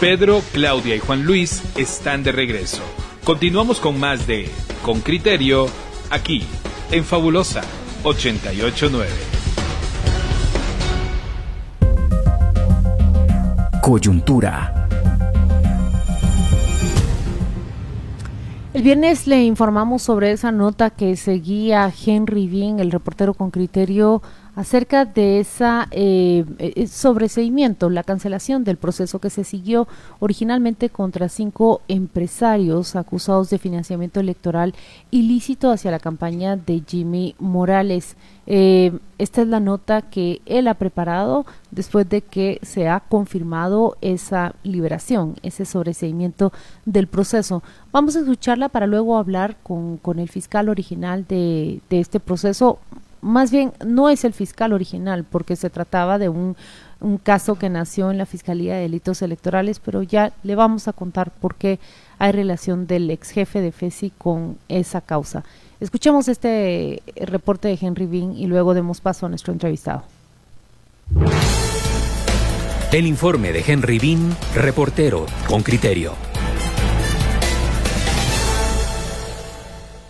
Pedro, Claudia y Juan Luis están de regreso. Continuamos con más de Con Criterio, aquí, en Fabulosa 889. Coyuntura. El viernes le informamos sobre esa nota que seguía Henry Bean, el reportero con criterio acerca de esa eh, eh, sobreseimiento, la cancelación del proceso que se siguió originalmente contra cinco empresarios acusados de financiamiento electoral ilícito hacia la campaña de Jimmy Morales. Eh, esta es la nota que él ha preparado después de que se ha confirmado esa liberación, ese sobreseimiento del proceso. Vamos a escucharla para luego hablar con, con el fiscal original de, de este proceso más bien no es el fiscal original, porque se trataba de un, caso que nació en la Fiscalía de Delitos Electorales, pero ya le vamos a contar por qué hay relación del ex jefe de FESI con esa causa. Escuchemos este reporte de Henry Bean y luego demos paso a nuestro entrevistado. El informe de Henry Bean, reportero con criterio.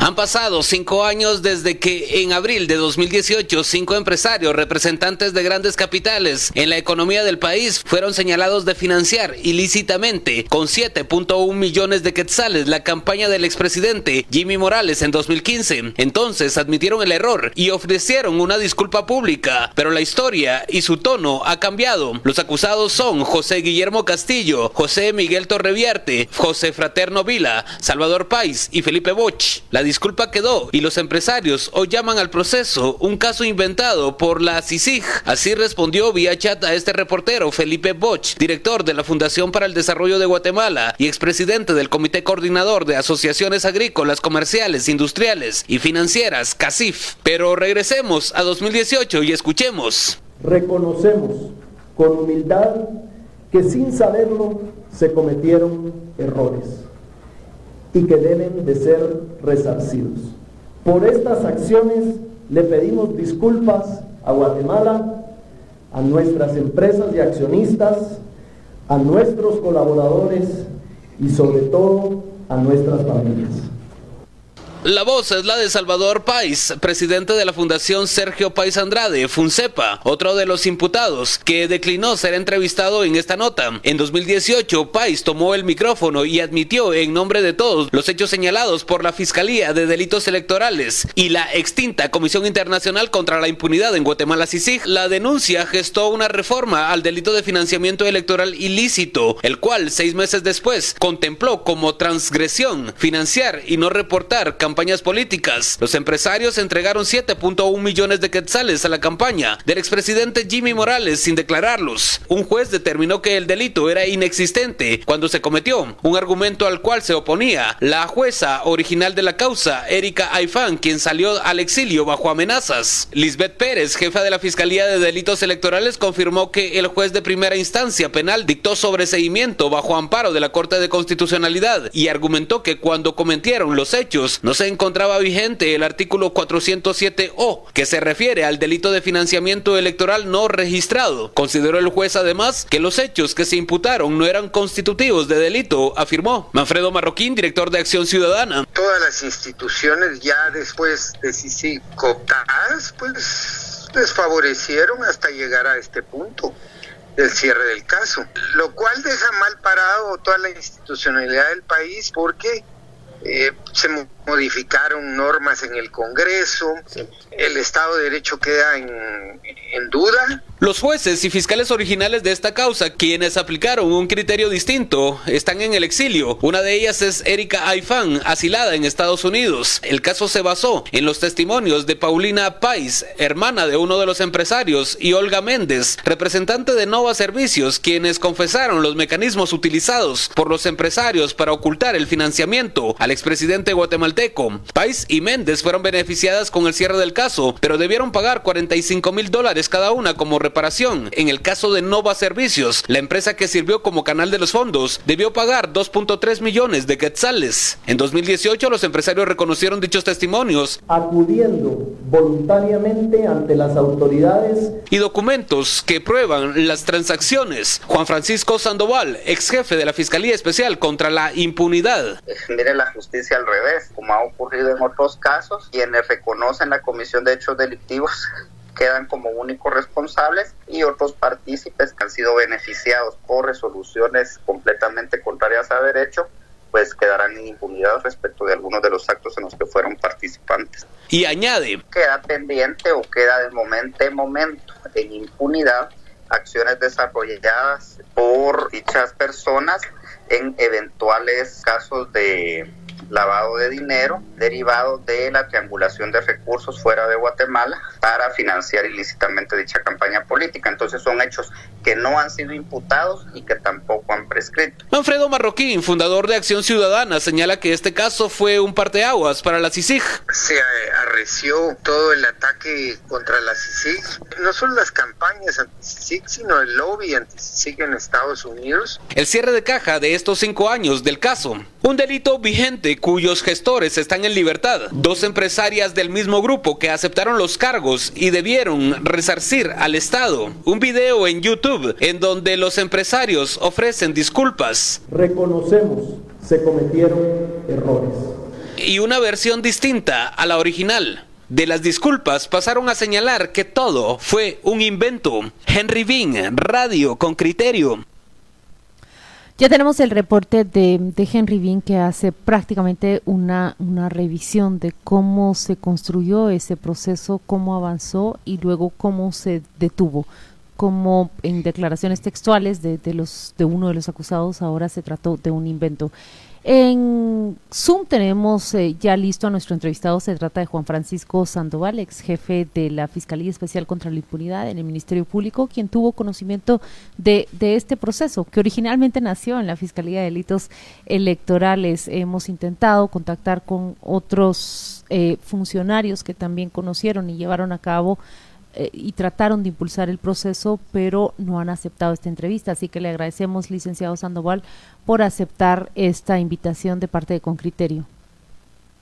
Han pasado cinco años desde que en abril de 2018 cinco empresarios representantes de grandes capitales en la economía del país fueron señalados de financiar ilícitamente con 7.1 millones de quetzales la campaña del expresidente Jimmy Morales en 2015. Entonces admitieron el error y ofrecieron una disculpa pública, pero la historia y su tono ha cambiado. Los acusados son José Guillermo Castillo, José Miguel Torreviarte, José Fraterno Vila, Salvador Pais y Felipe Boch. La disculpa quedó y los empresarios hoy llaman al proceso un caso inventado por la CICIG. Así respondió vía chat a este reportero Felipe Boch, director de la Fundación para el Desarrollo de Guatemala y expresidente del Comité Coordinador de Asociaciones Agrícolas, Comerciales, Industriales y Financieras, CACIF. Pero regresemos a 2018 y escuchemos. Reconocemos con humildad que sin saberlo se cometieron errores y que deben de ser resarcidos. Por estas acciones le pedimos disculpas a Guatemala, a nuestras empresas y accionistas, a nuestros colaboradores y sobre todo a nuestras familias. La voz es la de Salvador Pais, presidente de la Fundación Sergio Pais Andrade, FUNCEPA, otro de los imputados que declinó ser entrevistado en esta nota. En 2018, Pais tomó el micrófono y admitió en nombre de todos los hechos señalados por la Fiscalía de Delitos Electorales y la extinta Comisión Internacional contra la Impunidad en Guatemala CICIG. La denuncia gestó una reforma al delito de financiamiento electoral ilícito, el cual seis meses después contempló como transgresión financiar y no reportar campañas campañas políticas. Los empresarios entregaron 7.1 millones de quetzales a la campaña del expresidente Jimmy Morales sin declararlos. Un juez determinó que el delito era inexistente cuando se cometió, un argumento al cual se oponía la jueza original de la causa, Erika Aifán, quien salió al exilio bajo amenazas. Lisbeth Pérez, jefa de la Fiscalía de Delitos Electorales, confirmó que el juez de primera instancia penal dictó sobreseimiento bajo amparo de la Corte de Constitucionalidad y argumentó que cuando cometieron los hechos no se encontraba vigente el artículo 407O, que se refiere al delito de financiamiento electoral no registrado. Consideró el juez además que los hechos que se imputaron no eran constitutivos de delito, afirmó. Manfredo Marroquín, director de Acción Ciudadana. Todas las instituciones ya después de si cooptadas, pues desfavorecieron hasta llegar a este punto del cierre del caso, lo cual deja mal parado toda la institucionalidad del país porque eh, se modificaron normas en el Congreso, el Estado de Derecho queda en, en, duda. Los jueces y fiscales originales de esta causa, quienes aplicaron un criterio distinto, están en el exilio. Una de ellas es Erika Aifán, asilada en Estados Unidos. El caso se basó en los testimonios de Paulina Pais, hermana de uno de los empresarios, y Olga Méndez, representante de Nova Servicios, quienes confesaron los mecanismos utilizados por los empresarios para ocultar el financiamiento al expresidente guatemalteco. Pais y Méndez fueron beneficiadas con el cierre del caso, pero debieron pagar 45 mil dólares cada una como preparación. En el caso de Nova Servicios, la empresa que sirvió como canal de los fondos debió pagar 2.3 millones de quetzales. En 2018 los empresarios reconocieron dichos testimonios. Acudiendo voluntariamente ante las autoridades. Y documentos que prueban las transacciones. Juan Francisco Sandoval, ex jefe de la Fiscalía Especial contra la Impunidad. Mire la justicia al revés, como ha ocurrido en otros casos, quienes reconocen la comisión de hechos delictivos quedan como únicos responsables y otros partícipes que han sido beneficiados por resoluciones completamente contrarias a derecho pues quedarán en impunidad respecto de algunos de los actos en los que fueron participantes. Y añade. Queda pendiente o queda de momento en momento en impunidad acciones desarrolladas por dichas personas en eventuales casos de lavado de dinero derivado de la triangulación de recursos fuera de Guatemala para financiar ilícitamente dicha campaña política. Entonces son hechos que no han sido imputados y que tampoco han prescrito. Manfredo Marroquín, fundador de Acción Ciudadana, señala que este caso fue un parteaguas para la CICIG. Se arreció todo el ataque contra la CICIG, no solo las campañas anti-CICIG, sino el lobby anti-CICIG en Estados Unidos. El cierre de caja de estos cinco años del caso, un delito vigente cuyos gestores están en libertad. Dos empresarias del mismo grupo que aceptaron los cargos y debieron resarcir al Estado. Un video en YouTube en donde los empresarios ofrecen disculpas. Reconocemos, se cometieron errores. Y una versión distinta a la original. De las disculpas pasaron a señalar que todo fue un invento. Henry Bean, radio con criterio. Ya tenemos el reporte de, Henry Bean que hace prácticamente una, una revisión de cómo se construyó ese proceso, cómo avanzó y luego cómo se detuvo. Como en declaraciones textuales de, de, los, de uno de los acusados ahora se trató de un invento. En Zoom tenemos eh, ya listo a nuestro entrevistado. Se trata de Juan Francisco Sandoval, ex jefe de la Fiscalía Especial contra la Impunidad en el Ministerio Público, quien tuvo conocimiento de, este proceso, que originalmente nació en la Fiscalía de Delitos Electorales. Hemos intentado contactar con otros eh, funcionarios que también conocieron y llevaron a cabo eh, y trataron de impulsar el proceso, pero no han aceptado esta entrevista. Así que le agradecemos, licenciado Sandoval, por aceptar esta invitación de parte de Concriterio.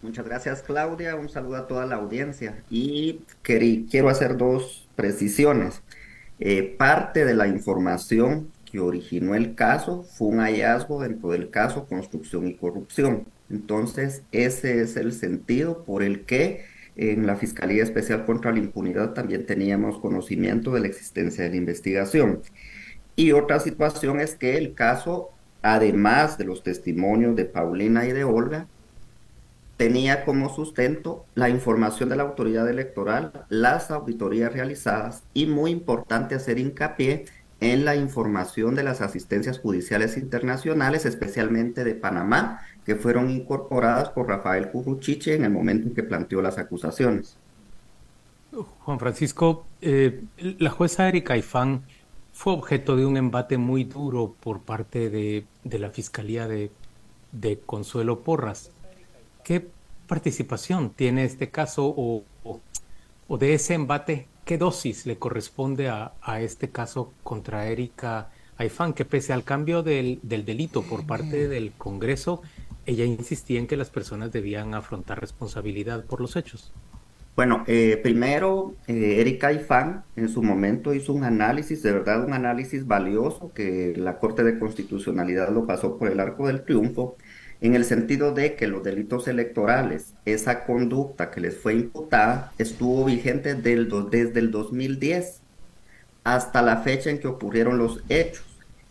Muchas gracias, Claudia. Un saludo a toda la audiencia. Y quiero hacer dos precisiones. Eh, parte de la información que originó el caso fue un hallazgo dentro del caso construcción y corrupción. Entonces, ese es el sentido por el que en la Fiscalía Especial contra la Impunidad también teníamos conocimiento de la existencia de la investigación. Y otra situación es que el caso, además de los testimonios de Paulina y de Olga, tenía como sustento la información de la autoridad electoral, las auditorías realizadas y muy importante hacer hincapié en la información de las asistencias judiciales internacionales, especialmente de Panamá, que fueron incorporadas por Rafael Curruchiche en el momento en que planteó las acusaciones. Juan Francisco, eh, la jueza Erika Ifán fue objeto de un embate muy duro por parte de, la Fiscalía de, Consuelo Porras. ¿Qué participación tiene este caso o, de ese embate? ¿Qué dosis le corresponde a, este caso contra Erika Aifán, que pese al cambio del, del delito por parte del Congreso, ella insistía en que las personas debían afrontar responsabilidad por los hechos. Bueno, eh, primero, eh, Erika Ifán en su momento hizo un análisis, de verdad un análisis valioso, que la Corte de Constitucionalidad lo pasó por el arco del triunfo, en el sentido de que los delitos electorales, esa conducta que les fue imputada, estuvo vigente desde el 2010 hasta la fecha en que ocurrieron los hechos.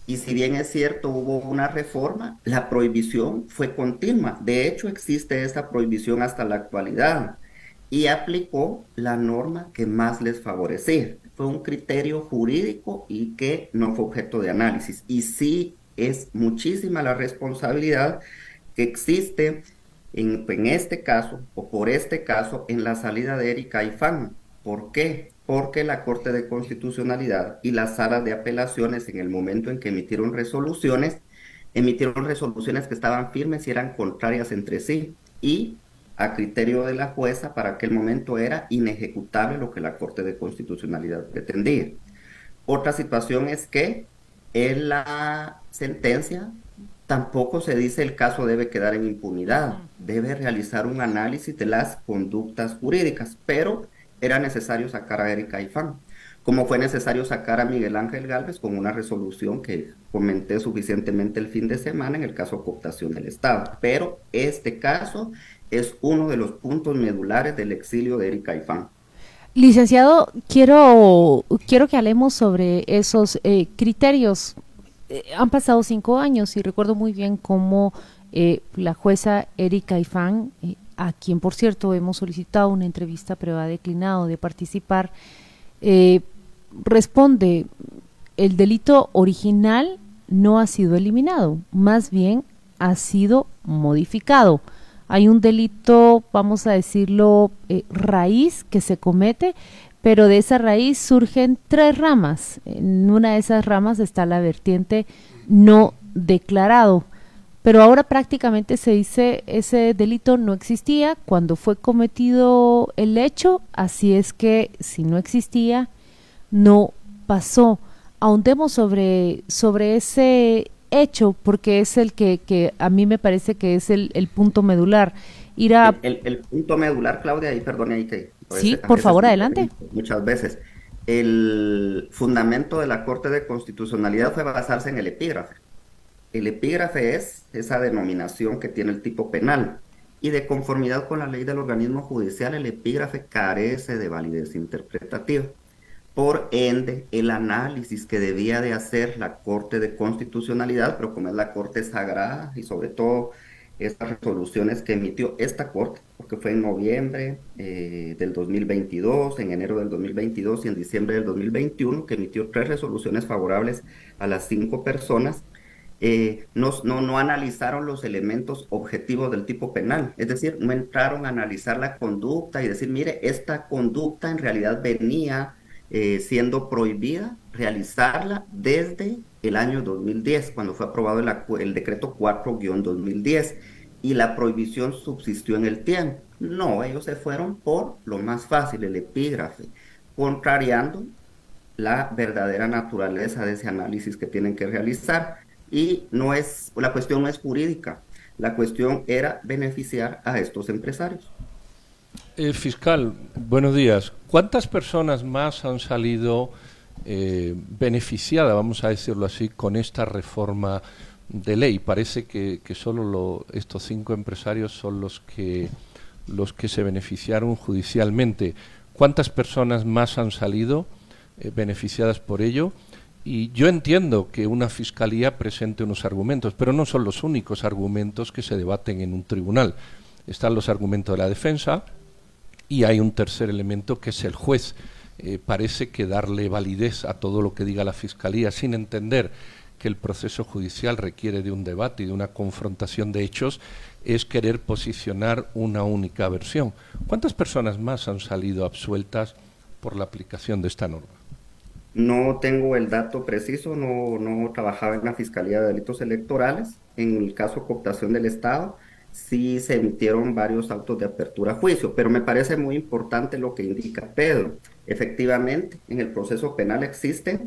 Y si bien es cierto, hubo una reforma, la prohibición fue continua. De hecho, existe esa prohibición hasta la actualidad. Y aplicó la norma que más les favorecía. Fue un criterio jurídico y que no fue objeto de análisis. Y sí es muchísima la responsabilidad que existe en, este caso o por este caso en la salida de Erika Ifán. ¿Por qué? porque la Corte de Constitucionalidad y las salas de apelaciones en el momento en que emitieron resoluciones, emitieron resoluciones que estaban firmes y eran contrarias entre sí y a criterio de la jueza para aquel momento era inejecutable lo que la Corte de Constitucionalidad pretendía. Otra situación es que en la sentencia tampoco se dice el caso debe quedar en impunidad, debe realizar un análisis de las conductas jurídicas, pero era necesario sacar a Erika Ifán, como fue necesario sacar a Miguel Ángel Galvez con una resolución que comenté suficientemente el fin de semana en el caso de cooptación del Estado. Pero este caso es uno de los puntos medulares del exilio de Erika Ifán. Licenciado, quiero, quiero que hablemos sobre esos eh, criterios. Eh, han pasado cinco años y recuerdo muy bien cómo eh, la jueza Erika Ifán, a quien por cierto hemos solicitado una entrevista pero ha declinado de participar, responde, el delito original no ha sido eliminado, más bien ha sido modificado. Hay un delito, vamos a decirlo, eh, raíz que se comete, pero de esa raíz surgen tres ramas. En una de esas ramas está la vertiente no declarado. Pero ahora prácticamente se dice ese delito no existía cuando fue cometido el hecho, así es que si no existía, no pasó. Ahondemos sobre, sobre ese hecho, porque es el que, que a mí me parece que es el, el punto medular. El, el, punto medular, Claudia, y ahí Sí, por favor, adelante. Muchas veces. El fundamento de la Corte de Constitucionalidad fue basarse en el epígrafe. El epígrafe es esa denominación que tiene el tipo penal y de conformidad con la ley del organismo judicial, el epígrafe carece de validez interpretativa. Por ende, el análisis que debía de hacer la Corte de Constitucionalidad, pero como es la Corte Sagrada y sobre todo estas resoluciones que emitió esta Corte, porque fue en noviembre eh, del 2022, en enero del 2022 y en diciembre del 2021, que emitió tres resoluciones favorables a las cinco personas, eh, no, no, no, analizaron los elementos objetivos del tipo penal, es decir, no entraron a analizar la conducta y decir, mire, esta conducta en realidad venía eh, siendo prohibida realizarla desde el año 2010, cuando fue aprobado el, el decreto 4-2010, y la prohibición subsistió en el tiempo. No, ellos se fueron por lo más fácil, el epígrafe, contrariando la verdadera naturaleza de ese análisis que tienen que realizar. Y no es, la cuestión no es jurídica, la cuestión era beneficiar a estos empresarios. Eh, fiscal, buenos días. ¿Cuántas personas más han salido eh, beneficiadas, vamos a decirlo así, con esta reforma de ley? Parece que, solo estos cinco empresarios son los que, los que se beneficiaron judicialmente. ¿Cuántas personas más han salido eh, beneficiadas por ello? Y yo entiendo que una fiscalía presente unos argumentos, pero no son los únicos argumentos que se debaten en un tribunal. Están los argumentos de la defensa, y hay un tercer elemento que es el juez. Eh, parece que darle validez a todo lo que diga la Fiscalía sin entender que el proceso judicial requiere de un debate y de una confrontación de hechos es querer posicionar una única versión. ¿Cuántas personas más han salido absueltas por la aplicación de esta norma? No tengo el dato preciso, no, no trabajaba en la Fiscalía de Delitos Electorales. En el caso cooptación del Estado, sí se emitieron varios autos de apertura a juicio, pero me parece muy importante lo que indica Pedro. Efectivamente, en el proceso penal existe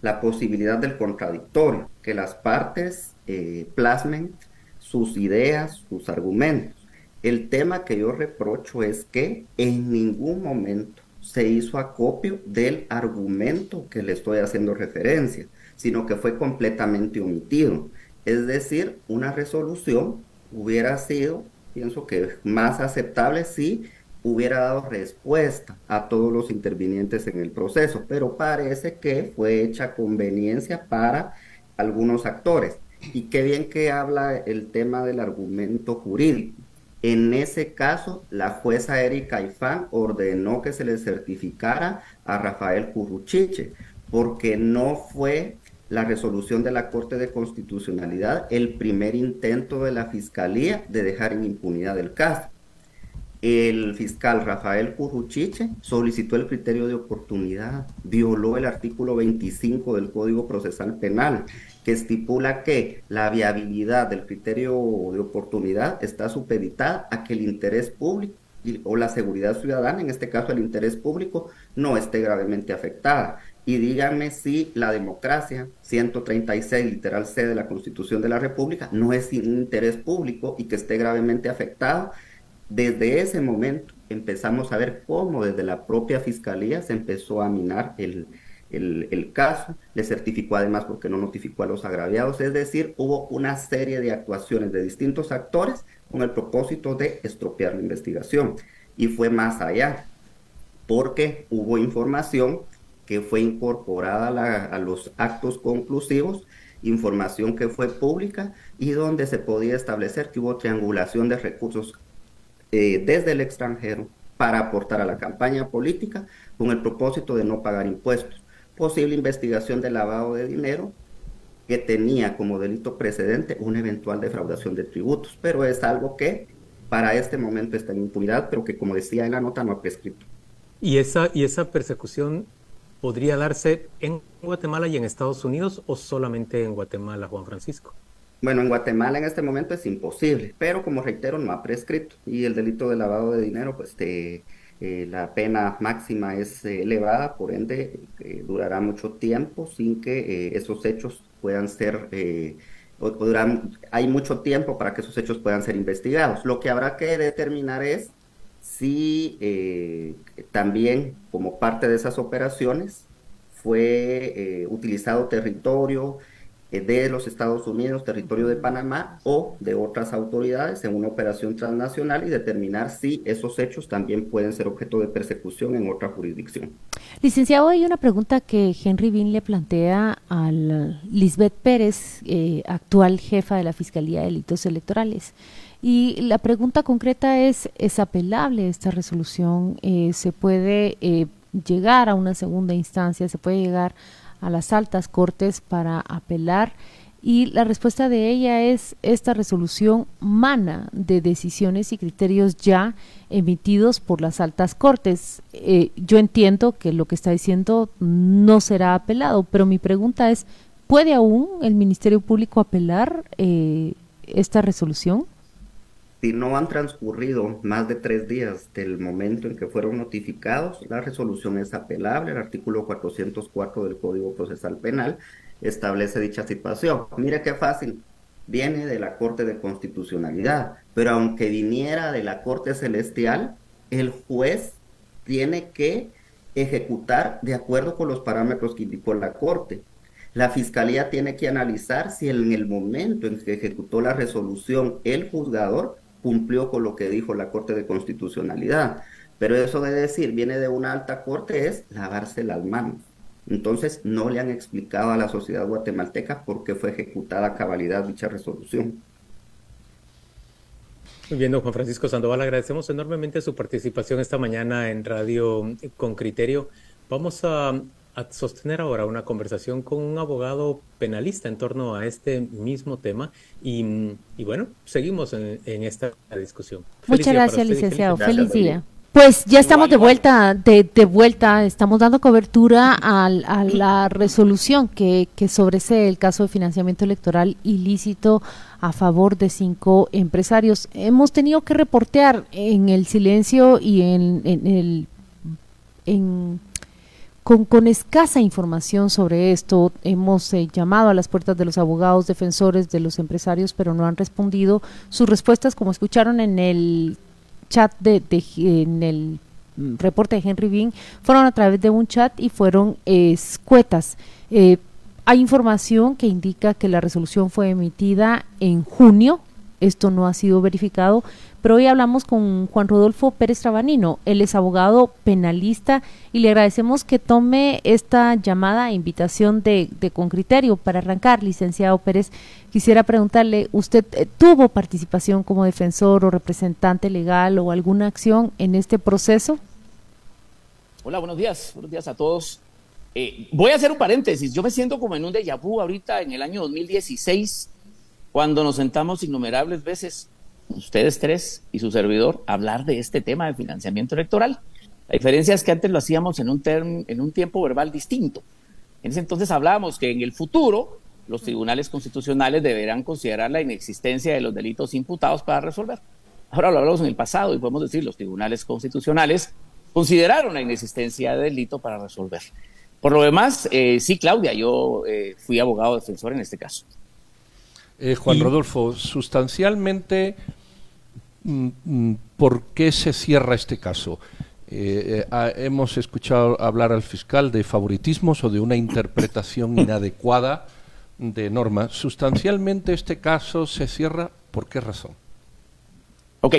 la posibilidad del contradictorio, que las partes eh, plasmen sus ideas, sus argumentos. El tema que yo reprocho es que en ningún momento se hizo acopio del argumento que le estoy haciendo referencia, sino que fue completamente omitido. Es decir, una resolución hubiera sido, pienso que más aceptable si hubiera dado respuesta a todos los intervinientes en el proceso, pero parece que fue hecha conveniencia para algunos actores. Y qué bien que habla el tema del argumento jurídico. En ese caso, la jueza Erika Ifán ordenó que se le certificara a Rafael Curruchiche, porque no fue la resolución de la Corte de Constitucionalidad el primer intento de la Fiscalía de dejar en impunidad el caso. El fiscal Rafael Curruchiche solicitó el criterio de oportunidad, violó el artículo 25 del Código Procesal Penal, que estipula que la viabilidad del criterio de oportunidad está supeditada a que el interés público o la seguridad ciudadana, en este caso el interés público, no esté gravemente afectada y díganme si la democracia, 136 literal C de la Constitución de la República, no es sin interés público y que esté gravemente afectado. Desde ese momento empezamos a ver cómo desde la propia Fiscalía se empezó a minar el, el, caso, le certificó además porque no notificó a los agraviados, es decir, hubo una serie de actuaciones de distintos actores con el propósito de estropear la investigación. Y fue más allá, porque hubo información que fue incorporada a, los actos conclusivos, información que fue pública y donde se podía establecer que hubo triangulación de recursos eh, desde el extranjero para aportar a la campaña política con el propósito de no pagar impuestos. Posible investigación de lavado de dinero que tenía como delito precedente una eventual defraudación de tributos, pero es algo que para este momento está en impunidad, pero que como decía en la nota no ha prescrito. ¿Y esa, y esa persecución podría darse en Guatemala y en Estados Unidos o solamente en Guatemala, Juan Francisco? Bueno, en Guatemala en este momento es imposible, pero como reitero, no ha prescrito. Y el delito de lavado de dinero, pues eh, la pena máxima es eh, elevada, por ende eh, durará mucho tiempo sin que esos hechos puedan ser, o, hay mucho tiempo para que esos hechos puedan ser investigados. Lo que habrá que determinar es eh, también como parte de esas operaciones fue utilizado territorio de los Estados Unidos, territorio de Panamá o de otras autoridades en una operación transnacional y determinar si esos hechos también pueden ser objeto de persecución en otra jurisdicción. Licenciado, hay una pregunta que Henry Bean le plantea a Lisbeth Pérez, actual jefa de la Fiscalía de Delitos Electorales. Y la pregunta concreta es, ¿es apelable esta resolución? Eh, ¿Se puede eh, llegar a una segunda instancia? ¿Se puede llegar a las altas cortes para apelar? Y la respuesta de ella es, esta resolución mana de decisiones y criterios ya emitidos por las altas cortes. Eh, yo entiendo que lo que está diciendo no será apelado, pero mi pregunta es, ¿puede aún el Ministerio Público apelar esta resolución? Si no han transcurrido más de tres días del momento en que fueron notificados, la resolución es apelable. El artículo 404 del Código Procesal Penal establece dicha situación. Mire qué fácil. Viene de la Corte de Constitucionalidad, pero aunque viniera de la Corte Celestial, el juez tiene que ejecutar de acuerdo con los parámetros que indicó la Corte. La Fiscalía tiene que analizar si en el momento en que ejecutó la resolución el juzgador cumplió con lo que dijo la Corte de Constitucionalidad. Pero eso de decir viene de una alta corte es lavarse las manos. Entonces no le han explicado a la sociedad guatemalteca por qué fue ejecutada cabalidad dicha resolución. Muy bien, don Juan Francisco Sandoval, agradecemos enormemente su participación esta mañana en Radio con Criterio. Vamos a a sostener ahora una conversación con un abogado penalista en torno a este mismo tema y, bueno, seguimos en, esta discusión. Muchas gracias, licenciado. Feliz día. Pues ya estamos de vuelta, de, vuelta, estamos dando cobertura a, la resolución que, que sobresee el caso de financiamiento electoral ilícito a favor de cinco empresarios. Hemos tenido que reportear en el silencio y en, en el en con, escasa información sobre esto. Hemos eh, llamado a las puertas de los abogados defensores de los empresarios, pero no han respondido. Sus respuestas, como escucharon en el chat de, en el reporte de Henry Bean, fueron a través de un chat y fueron escuetas. Eh, hay información que indica que la resolución fue emitida en junio. Esto no ha sido verificado, pero hoy hablamos con Juan Rodolfo Pérez Trabanino. Él es abogado penalista y le agradecemos que tome esta llamada invitación de, de Con Criterio para arrancar. Licenciado Pérez, quisiera preguntarle, ¿usted eh, tuvo participación como defensor o representante legal o alguna acción en este proceso? Hola, buenos días. Buenos días a todos. Eh, voy a hacer un paréntesis. Yo me siento como en un déjà vu ahorita en el año 2016, cuando nos sentamos innumerables veces ustedes tres y su servidor, hablar de este tema de financiamiento electoral. La diferencia es que antes lo hacíamos en un, en un tiempo verbal distinto. En ese entonces hablábamos que en el futuro los tribunales constitucionales deberán considerar la inexistencia de los delitos imputados para resolver. Ahora lo hablamos en el pasado y podemos decir los tribunales constitucionales consideraron la inexistencia de delito para resolver. Por lo demás, eh, sí, Claudia, yo eh, fui abogado defensor en este caso. Eh, Juan Rodolfo, sustancialmente, mm, mm, ¿por qué se cierra este caso? hemos escuchado hablar al fiscal de favoritismos o de una interpretación inadecuada de normas. Sustancialmente este caso se cierra, ¿por qué razón? Ok,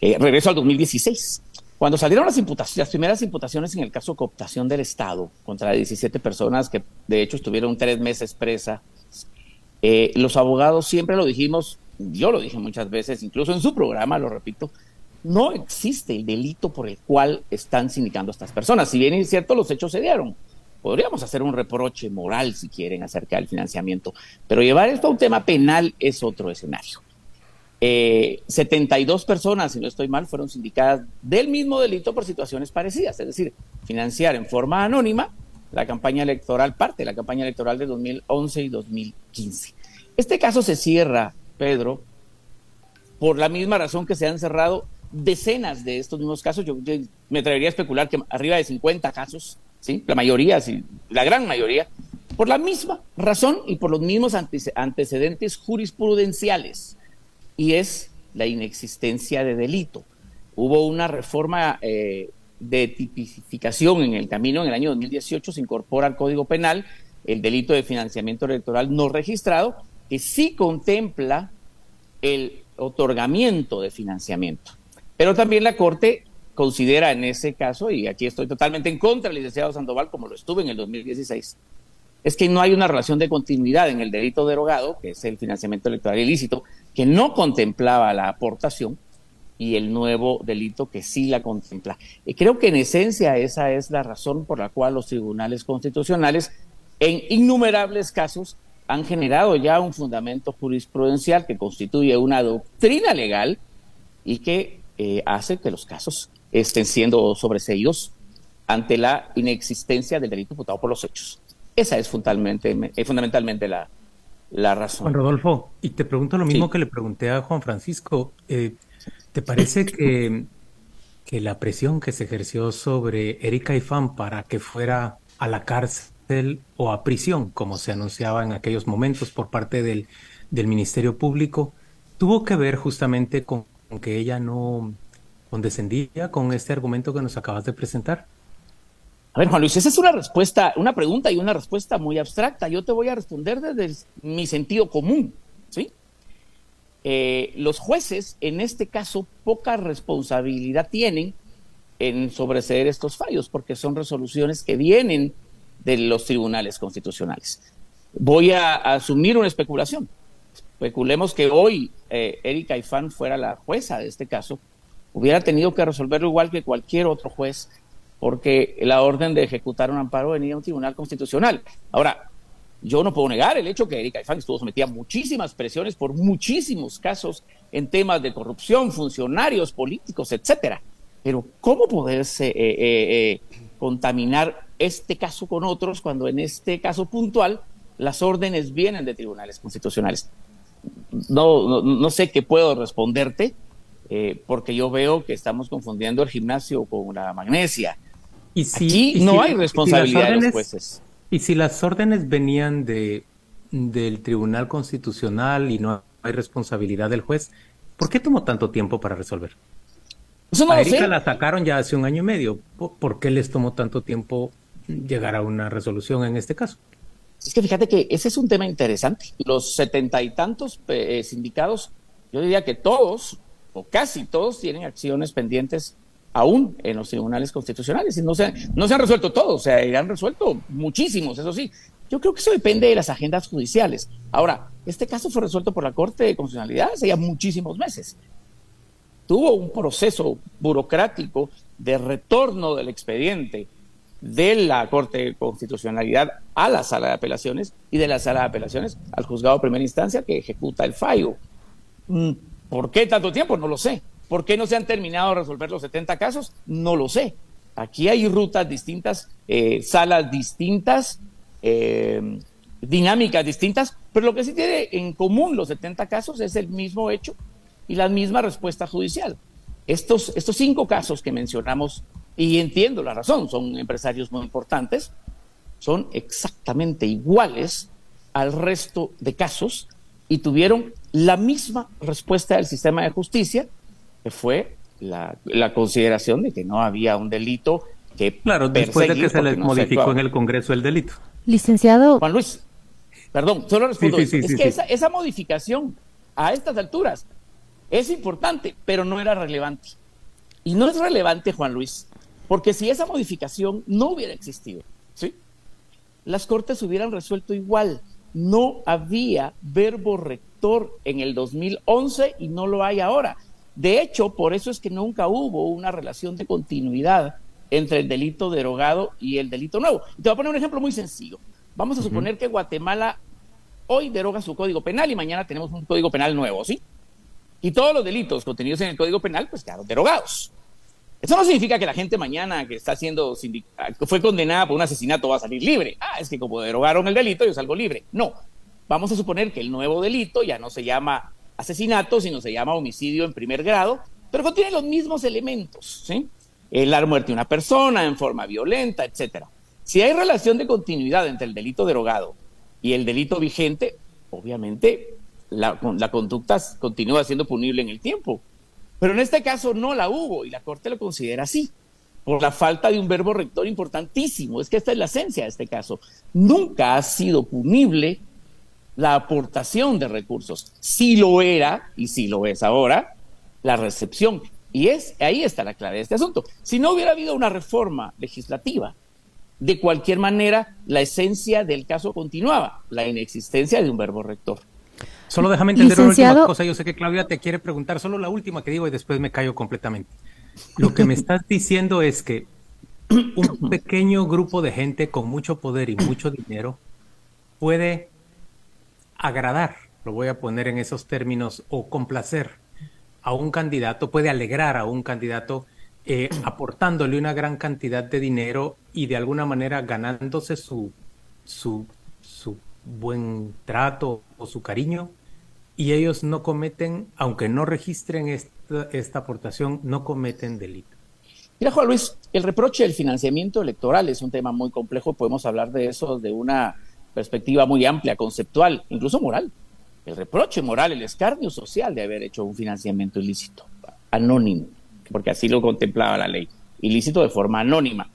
regreso al 2016. Cuando salieron las, imputaciones, las primeras imputaciones en el caso de cooptación del Estado contra 17 personas que de hecho estuvieron tres meses presa, eh, los abogados siempre lo dijimos, yo lo dije muchas veces, incluso en su programa, lo repito, no existe el delito por el cual están sindicando a estas personas. Si bien es cierto, los hechos se dieron. Podríamos hacer un reproche moral, si quieren, acerca del financiamiento, pero llevar esto a un tema penal es otro escenario. 72 eh, personas, si no estoy mal, fueron sindicadas del mismo delito por situaciones parecidas, es decir, financiar en forma anónima la campaña electoral, parte de la campaña electoral de 2011 y 2015. Este caso se cierra, Pedro, por la misma razón que se han cerrado decenas de estos mismos casos. Yo, me atrevería a especular que arriba de 50 casos, ¿sí? la mayoría, sí, la gran mayoría, por la misma razón y por los mismos antecedentes jurisprudenciales y es la inexistencia de delito. Hubo una reforma eh, de tipificación en el camino en el año 2018, se incorpora al Código Penal el delito de financiamiento electoral no registrado, que sí contempla el otorgamiento de financiamiento. Pero también la Corte considera en ese caso, y aquí estoy totalmente en contra del licenciado Sandoval, como lo estuve en el 2016, es que no hay una relación de continuidad en el delito derogado, que es el financiamiento electoral ilícito, que no contemplaba la aportación y el nuevo delito que sí la contempla. Y creo que en esencia esa es la razón por la cual los tribunales constitucionales en innumerables casos han generado ya un fundamento jurisprudencial que constituye una doctrina legal y que eh, hace que los casos estén siendo sobreseídos ante la inexistencia del delito imputado por los hechos. Esa es fundamentalmente, eh, fundamentalmente la, la razón. Juan Rodolfo, y te pregunto lo mismo que le pregunté a Juan Francisco. Eh, ¿Te parece que, que la presión que se ejerció sobre Erika Ifán para que fuera a la cárcel o a prisión, como se anunciaba en aquellos momentos por parte del, del Ministerio Público, tuvo que ver justamente con que ella no condescendía con este argumento que nos acabas de presentar? A ver, Juan Luis, esa es una respuesta, una pregunta y una respuesta muy abstracta. Yo te voy a responder desde mi sentido común. Eh, los jueces, en este caso, poca responsabilidad tienen en sobreseer estos fallos, porque son resoluciones que vienen de los tribunales constitucionales. Voy a, asumir una especulación. Especulemos que hoy eh, Erika Ifán fuera la jueza de este caso, hubiera tenido que resolverlo igual que cualquier otro juez porque la orden de ejecutar un amparo venía a un tribunal constitucional. Ahora, yo no puedo negar el hecho que Erika Ifán estuvo sometida a muchísimas presiones por muchísimos casos en temas de corrupción, funcionarios políticos, etcétera. Pero ¿cómo poderse eh, eh, eh, contaminar este caso con otros cuando en este caso puntual las órdenes vienen de tribunales constitucionales? No, no, sé qué puedo responderte, porque yo veo que estamos confundiendo el gimnasio con la magnesia. ¿Y si, Aquí no hay responsabilidad de los jueces. Y si las órdenes venían de, del Tribunal Constitucional y no hay responsabilidad del juez, ¿por qué tomó tanto tiempo para resolver? Eso a Erika la sacaron ya hace un año y medio. ¿Por qué les tomó tanto tiempo llegar a una resolución en este caso? Es que fíjate que ese es un tema interesante. Los setenta y tantos eh, sindicados, yo diría que todos, o casi todos, tienen acciones pendientes aún en los tribunales constitucionales y no se, no se han resuelto todos, se han resuelto muchísimos, eso sí. Yo creo que eso depende de las agendas judiciales. Ahora, este caso fue resuelto por la Corte de Constitucionalidad hace ya muchísimos meses. Tuvo un proceso burocrático de retorno del expediente de la Corte de Constitucionalidad a la sala de apelaciones y de la sala de apelaciones al juzgado de primera instancia que ejecuta el fallo. Mm, ¿Por qué tanto tiempo? No lo sé. ¿Por qué no se han terminado de resolver los 70 casos? No lo sé. Aquí hay rutas distintas, eh, salas distintas, eh, dinámicas distintas, pero lo que sí tiene en común los 70 casos es el mismo hecho y la misma respuesta judicial. Estos, estos cinco casos que mencionamos, y entiendo la razón, son empresarios muy importantes, son exactamente iguales al resto de casos y tuvieron la misma respuesta del sistema de justicia, fue la, consideración de que no había un delito que... Claro, después de que se les modificó en el Congreso el delito. Licenciado... Juan Luis, perdón, solo respondo. es que esa, esa modificación a estas alturas es importante, pero no era relevante. Y no es relevante, Juan Luis, porque si esa modificación no hubiera existido, ¿sí? las Cortes hubieran resuelto igual. No había verbo rector en el 2011 y no lo hay ahora. De hecho, por eso es que nunca hubo una relación de continuidad entre el delito derogado y el delito nuevo. Te voy a poner un ejemplo muy sencillo. Vamos a suponer que Guatemala hoy deroga su código penal y mañana tenemos un código penal nuevo, ¿sí? Y todos los delitos contenidos en el código penal, pues quedaron derogados. Eso no significa que la gente mañana que está siendo fue condenada por un asesinato va a salir libre. Ah, es que como derogaron el delito, yo salgo libre. No. Vamos a suponer que el nuevo delito ya no se llama asesinato, sino se llama homicidio en primer grado, pero contiene los mismos elementos, ¿sí? Dar muerte a una persona en forma violenta, etcétera. Si hay relación de continuidad entre el delito derogado y el delito vigente, obviamente la, la conducta continúa siendo punible en el tiempo. Pero en este caso no la hubo y la Corte lo considera así, por la falta de un verbo rector importantísimo. Es que esta es la esencia de este caso. Nunca ha sido punible la aportación de recursos. Sí lo era, y sí lo es ahora, la recepción. Y es, ahí está la clave de este asunto. Si no hubiera habido una reforma legislativa, de cualquier manera, la esencia del caso continuaba, la inexistencia de un verbo rector. Solo déjame entender una última cosa. Yo sé que Claudia te quiere preguntar, solo la última que digo y después me callo completamente. Lo que me estás diciendo es que un pequeño grupo de gente con mucho poder y mucho dinero puede agradar, lo voy a poner en esos términos, o complacer a un candidato, puede alegrar a un candidato eh, aportándole una gran cantidad de dinero y de alguna manera ganándose su, su, su buen trato o su cariño y ellos no cometen, aunque no registren esta, aportación, no cometen delito. Mira, Juan Luis, el reproche del financiamiento electoral es un tema muy complejo, podemos hablar de eso de una perspectiva muy amplia, conceptual, incluso moral. El reproche moral, el escarnio social de haber hecho un financiamiento ilícito, anónimo, porque así lo contemplaba la ley, ilícito de forma anónima.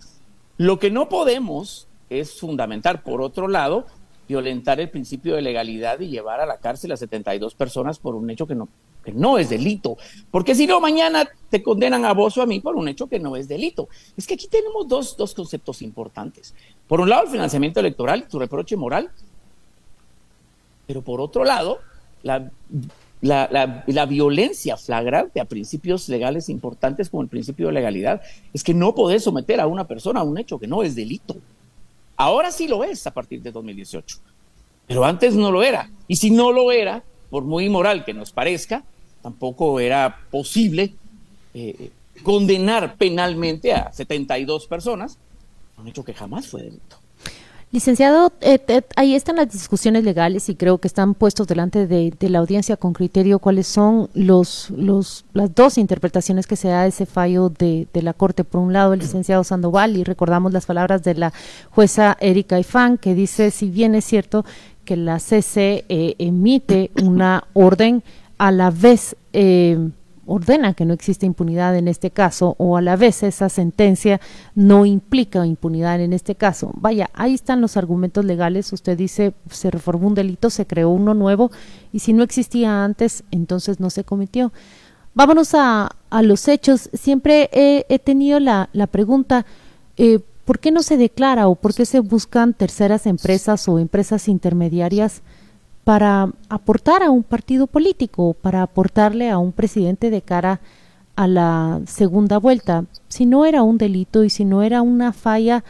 Lo que no podemos es fundamentar, por otro lado, violentar el principio de legalidad y llevar a la cárcel a 72 personas por un hecho que no, que no es delito. Porque si no, mañana te condenan a vos o a mí por un hecho que no es delito. Es que aquí tenemos dos, dos conceptos importantes. Por un lado, el financiamiento electoral, tu reproche moral, pero por otro lado, la, la, la, violencia flagrante a principios legales importantes como el principio de legalidad es que no podés someter a una persona a un hecho que no es delito. Ahora sí lo es a partir de 2018, pero antes no lo era. Y si no lo era, por muy inmoral que nos parezca, tampoco era posible eh, condenar penalmente a 72 personas, un hecho que jamás fue delito. Licenciado, eh, ahí están las discusiones legales y creo que están puestos delante de, la audiencia con criterio cuáles son los, las dos interpretaciones que se da de ese fallo de, la Corte. Por un lado, el licenciado Sandoval, y recordamos las palabras de la jueza Erika Ifán, que dice, si bien es cierto que la CC eh, emite una orden, a la vez... Ordena que no existe impunidad en este caso o a la vez esa sentencia no implica impunidad en este caso. Vaya, ahí están los argumentos legales. Usted dice, se reformó un delito, se creó uno nuevo y si no existía antes, entonces no se cometió. Vámonos a, a los hechos. Siempre he, tenido la, la pregunta, eh, ¿por qué no se declara o por qué se buscan terceras empresas o empresas intermediarias? Para aportar a un partido político, para aportarle a un presidente de cara a la segunda vuelta. Si no era un delito y si no era una falla,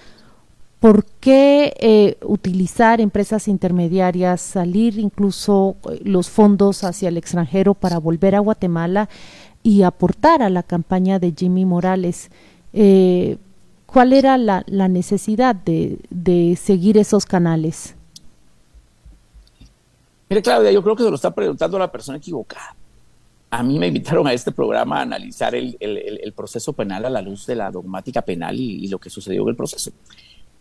¿por qué eh, utilizar empresas intermediarias, salir incluso eh, los fondos hacia el extranjero para volver a Guatemala y aportar a la campaña de Jimmy Morales? Eh, ¿Cuál era la, necesidad de seguir esos canales? Mire, Claudia, yo creo que se lo está preguntando la persona equivocada. A mí me invitaron a este programa a analizar el, proceso penal a la luz de la dogmática penal y, lo que sucedió en el proceso.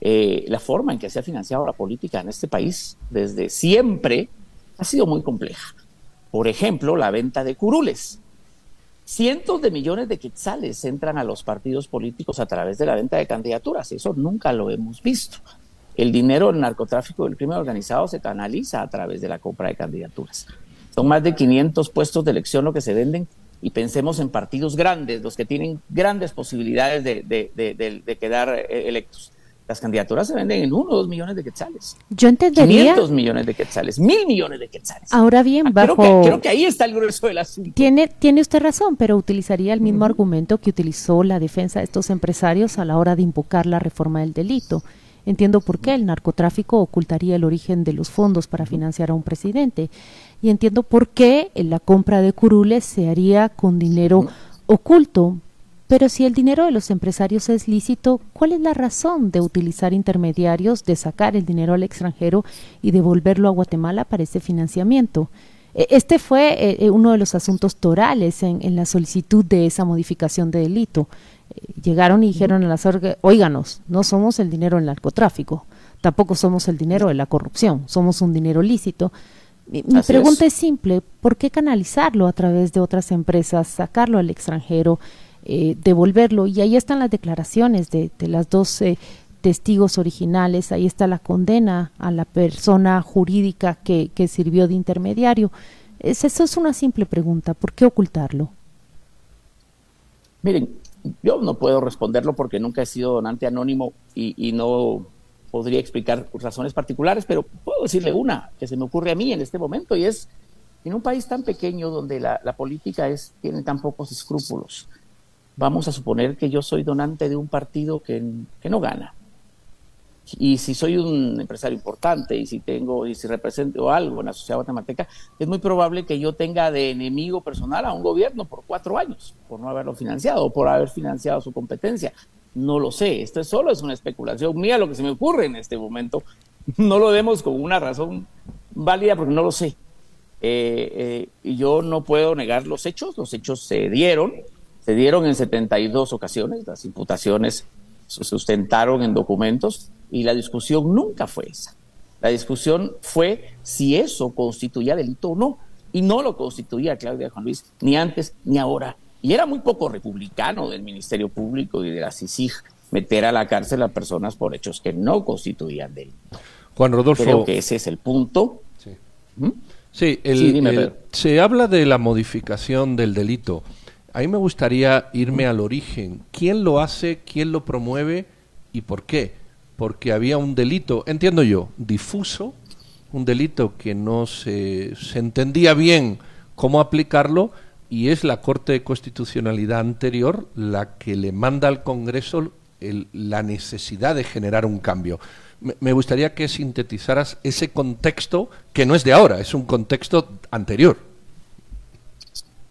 eh, la forma en que se ha financiado la política en este país desde siempre ha sido muy compleja. Por ejemplo, la venta de curules. Cientos de millones de quetzales entran a los partidos políticos a través de la venta de candidaturas. Eso nunca lo hemos visto. El dinero del narcotráfico y del crimen organizado se canaliza a través de la compra de candidaturas. Son más de 500 puestos de elección lo que se venden y pensemos en partidos grandes, los que tienen grandes posibilidades de, de quedar eh, electos las candidaturas se venden en uno o dos millones de quetzales. Yo entendería. 500 millones de quetzales, mil millones de quetzales. Ahora bien, bajo. Creo que, ahí está el grueso del asunto. Tiene, tiene usted razón, pero utilizaría el mismo argumento que utilizó la defensa de estos empresarios a la hora de invocar la reforma del delito. Entiendo por qué el narcotráfico ocultaría el origen de los fondos para financiar a un presidente. Y entiendo por qué la compra de curules se haría con dinero oculto, pero si el dinero de los empresarios es lícito, ¿cuál es la razón de utilizar intermediarios, de sacar el dinero al extranjero y devolverlo a Guatemala para ese financiamiento? E, este fue eh, eh, uno de los asuntos torales en, la solicitud de esa modificación de delito. Eh, llegaron y dijeron a las orgas, oíganos, no somos el dinero del narcotráfico, tampoco somos el dinero de la corrupción, somos un dinero lícito. Mi, pregunta es. es simple, ¿por qué canalizarlo a través de otras empresas, sacarlo al extranjero? Eh, devolverlo. Y ahí están las declaraciones de, las dos eh, testigos originales, ahí está la condena a la persona jurídica que, que sirvió de intermediario. Es, eso es una simple pregunta, ¿por qué ocultarlo? Miren, yo no puedo responderlo porque nunca he sido donante anónimo y, no podría explicar razones particulares, pero puedo decirle una que se me ocurre a mí en este momento y es en un país tan pequeño donde la, política es, tiene tan pocos escrúpulos, vamos a suponer que yo soy donante de un partido que, no gana. Y si soy un empresario importante y si tengo y si represento algo en la sociedad guatemalteca, es muy probable que yo tenga de enemigo personal a un gobierno por cuatro años, por no haberlo financiado o por haber financiado su competencia. No lo sé, esto solo es una especulación mía, lo que se me ocurre en este momento. No lo demos con una razón válida porque no lo sé. Eh, eh, yo no puedo negar los hechos, los hechos se dieron, se dieron en 72 ocasiones, las imputaciones se sustentaron en documentos y la discusión nunca fue esa. La discusión fue si eso constituía delito o no. Y no lo constituía Claudia Juan Luis, ni antes ni ahora. Y era muy poco republicano del Ministerio Público y de la CICIG meter a la cárcel a personas por hechos que no constituían delito. Juan Rodolfo. Creo que ese es el punto. Sí, ¿Mm? sí, se habla de la modificación del delito. A mí me gustaría irme al origen. ¿Quién lo hace? ¿Quién lo promueve? ¿Y por qué? Porque había un delito, entiendo yo, difuso, un delito que no se, entendía bien cómo aplicarlo y es la Corte de Constitucionalidad anterior la que le manda al Congreso la necesidad de generar un cambio. me, gustaría que sintetizaras ese contexto que no es de ahora, es un contexto anterior.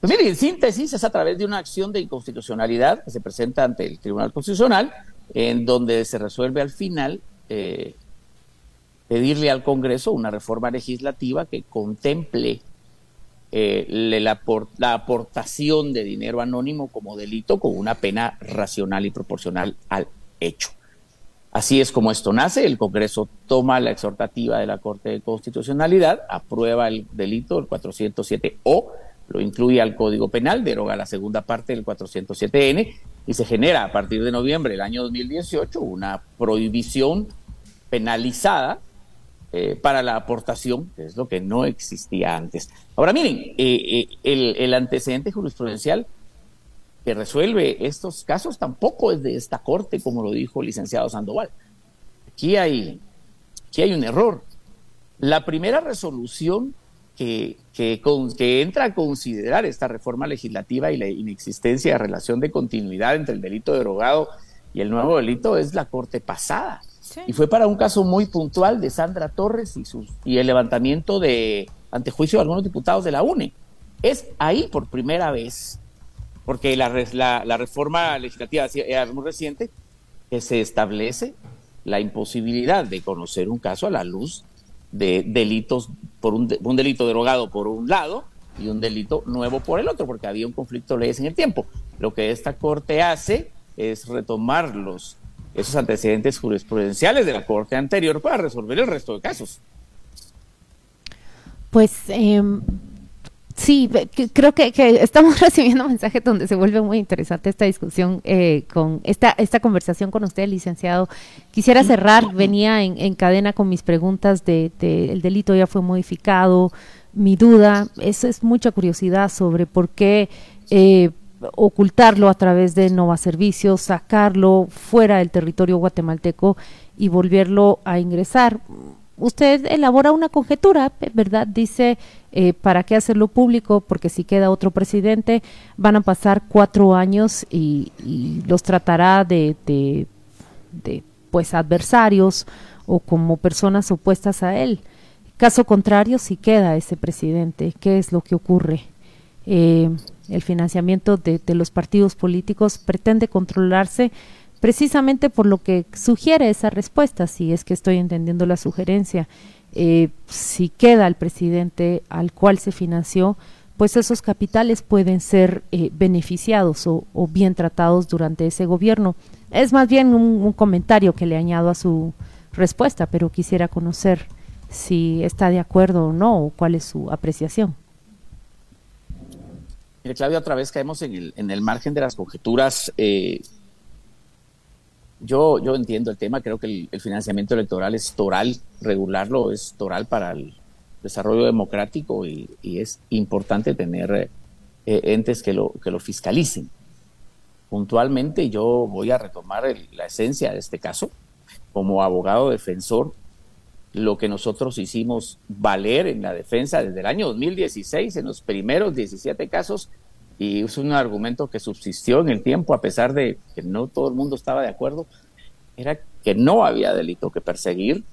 Pues mire, síntesis es a través de una acción de inconstitucionalidad que se presenta ante el Tribunal Constitucional, en donde se resuelve al final eh, pedirle al Congreso una reforma legislativa que contemple eh, la, la, aportación de dinero anónimo como delito con una pena racional y proporcional al hecho. Así es como esto nace, el Congreso toma la exhortativa de la Corte de Constitucionalidad, aprueba el delito, el 407O, lo incluye al Código Penal, deroga la segunda parte del 407N y se genera a partir de noviembre del año 2018 una prohibición penalizada eh, para la aportación, que es lo que no existía antes. Ahora miren, eh, eh, el, el, antecedente jurisprudencial que resuelve estos casos tampoco es de esta corte, como lo dijo el licenciado Sandoval. Aquí hay, aquí hay un error. La primera resolución que, que, entra a considerar esta reforma legislativa y la inexistencia de relación de continuidad entre el delito derogado y el nuevo delito es la Corte pasada. Y fue para un caso muy puntual de Sandra Torres y, sus, y el levantamiento de antejuicio de algunos diputados de la UNE. Es ahí por primera vez, porque la, la, la reforma legislativa era muy reciente, que se establece la imposibilidad de conocer un caso a la luz de delitos, por un, delito derogado por un lado y un delito nuevo por el otro, porque había un conflicto de leyes en el tiempo. Lo que esta Corte hace es retomar los esos antecedentes jurisprudenciales de la Corte anterior para resolver el resto de casos. Pues eh, Sí, creo que, estamos recibiendo mensajes donde se vuelve muy interesante esta discusión eh, con esta, esta conversación con usted, licenciado. Quisiera cerrar, venía en, cadena con mis preguntas de, el delito ya fue modificado, mi duda, eso es mucha curiosidad sobre por qué eh, ocultarlo a través de Nova Servicios, sacarlo fuera del territorio guatemalteco y volverlo a ingresar usted elabora una conjetura, ¿verdad? Dice, eh, ¿para qué hacerlo público? Porque si queda otro presidente, van a pasar cuatro años y, los tratará de, pues, adversarios o como personas opuestas a él. Caso contrario, si queda ese presidente, ¿qué es lo que ocurre? Eh, el financiamiento de los partidos políticos pretende controlarse precisamente por lo que sugiere esa respuesta, si es que estoy entendiendo la sugerencia. Eh, si queda el presidente al cual se financió, pues esos capitales pueden ser eh, beneficiados o, bien tratados durante ese gobierno. Es más bien un, comentario que le añado a su respuesta, pero quisiera conocer si está de acuerdo o no, o cuál es su apreciación. Mire, Claudia, otra vez caemos en el, en el margen de las conjeturas. Eh, yo, yo entiendo el tema, creo que el, financiamiento electoral es toral, regularlo es toral para el desarrollo democrático y, es importante tener eh, entes que lo, que lo fiscalicen. Puntualmente yo voy a retomar la esencia de este caso. Como abogado defensor, lo que nosotros hicimos valer en la defensa desde el año 2016, en los primeros 17 casos, y es un argumento que subsistió en el tiempo a pesar de que no todo el mundo estaba de acuerdo, era que no había delito que perseguir,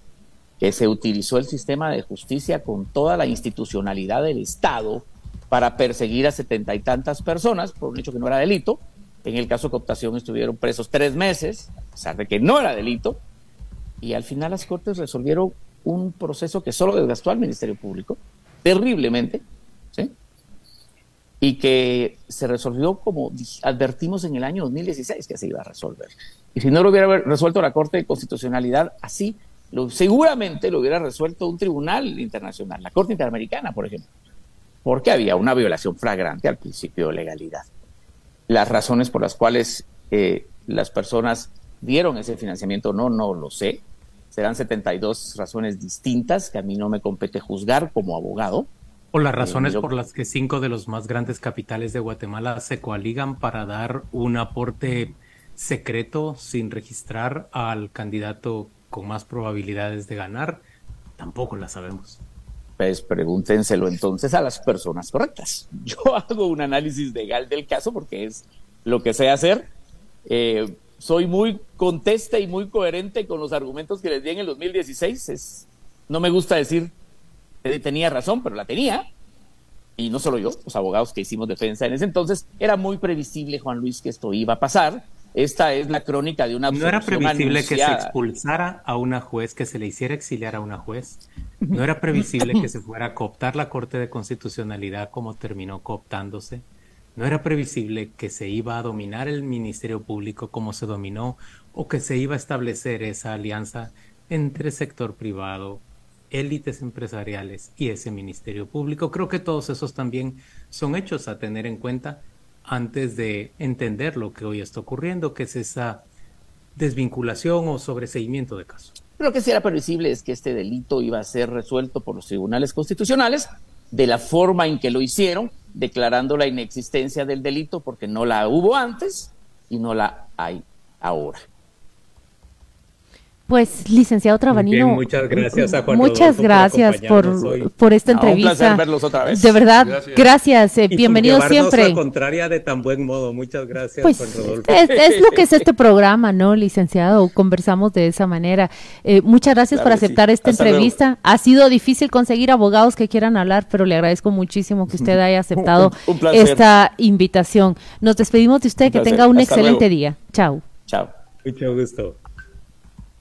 que se utilizó el sistema de justicia con toda la institucionalidad del Estado para perseguir a setenta y tantas personas por un hecho que no era delito. En el caso de cooptación estuvieron presos tres meses, a pesar de que no era delito, y al final las Cortes resolvieron un proceso que solo desgastó al Ministerio Público, terriblemente. Y que se resolvió como advertimos en el año 2016 que se iba a resolver. Y si no lo hubiera resuelto la Corte de Constitucionalidad así, seguramente lo hubiera resuelto un tribunal internacional, la Corte Interamericana, por ejemplo, porque había una violación flagrante al principio de legalidad. Las razones por las cuales eh, las personas dieron ese financiamiento no, no lo sé. Serán 72 razones distintas que a mí no me compete juzgar como abogado o las razones por las que cinco de los más grandes capitales de Guatemala se coaligan para dar un aporte secreto sin registrar al candidato con más probabilidades de ganar, tampoco la sabemos. Pues pregúntenselo entonces a las personas correctas. Yo hago un análisis legal del caso porque es lo que sé hacer. Eh, soy muy contesta y muy coherente con los argumentos que les di en el 2016. Es, no me gusta decir tenía razón, pero la tenía. Y no solo yo, los abogados que hicimos defensa en ese entonces, era muy previsible, Juan Luis, que esto iba a pasar. Esta es la crónica de una No era previsible que se expulsara a una juez, que se le hiciera exiliar a una juez. No era previsible que se fuera a cooptar la Corte de Constitucionalidad como terminó cooptándose. No era previsible que se iba a dominar el Ministerio Público como se dominó o que se iba a establecer esa alianza entre sector privado élites empresariales y ese Ministerio Público. Creo que todos esos también son hechos a tener en cuenta antes de entender lo que hoy está ocurriendo, que es esa desvinculación o sobreseimiento de casos. Lo que sí era previsible es que este delito iba a ser resuelto por los tribunales constitucionales de la forma en que lo hicieron, declarando la inexistencia del delito porque no la hubo antes y no la hay ahora. Pues, licenciado Trabanino. muchas gracias a Juan Muchas gracias por, por, esta entrevista. un placer verlos otra vez. De verdad, gracias. Eh, bienvenido siempre. La contraria de tan buen modo. Muchas gracias, pues, Juan Rodolfo. Es, lo que es este programa, ¿no, licenciado? Conversamos de esa manera. Eh, muchas gracias por aceptar esta entrevista. Ha sido difícil conseguir abogados que quieran hablar, pero le agradezco muchísimo que usted haya aceptado esta invitación. Nos despedimos de usted. que tenga un excelente día. Chao. Chao. Mucho gusto.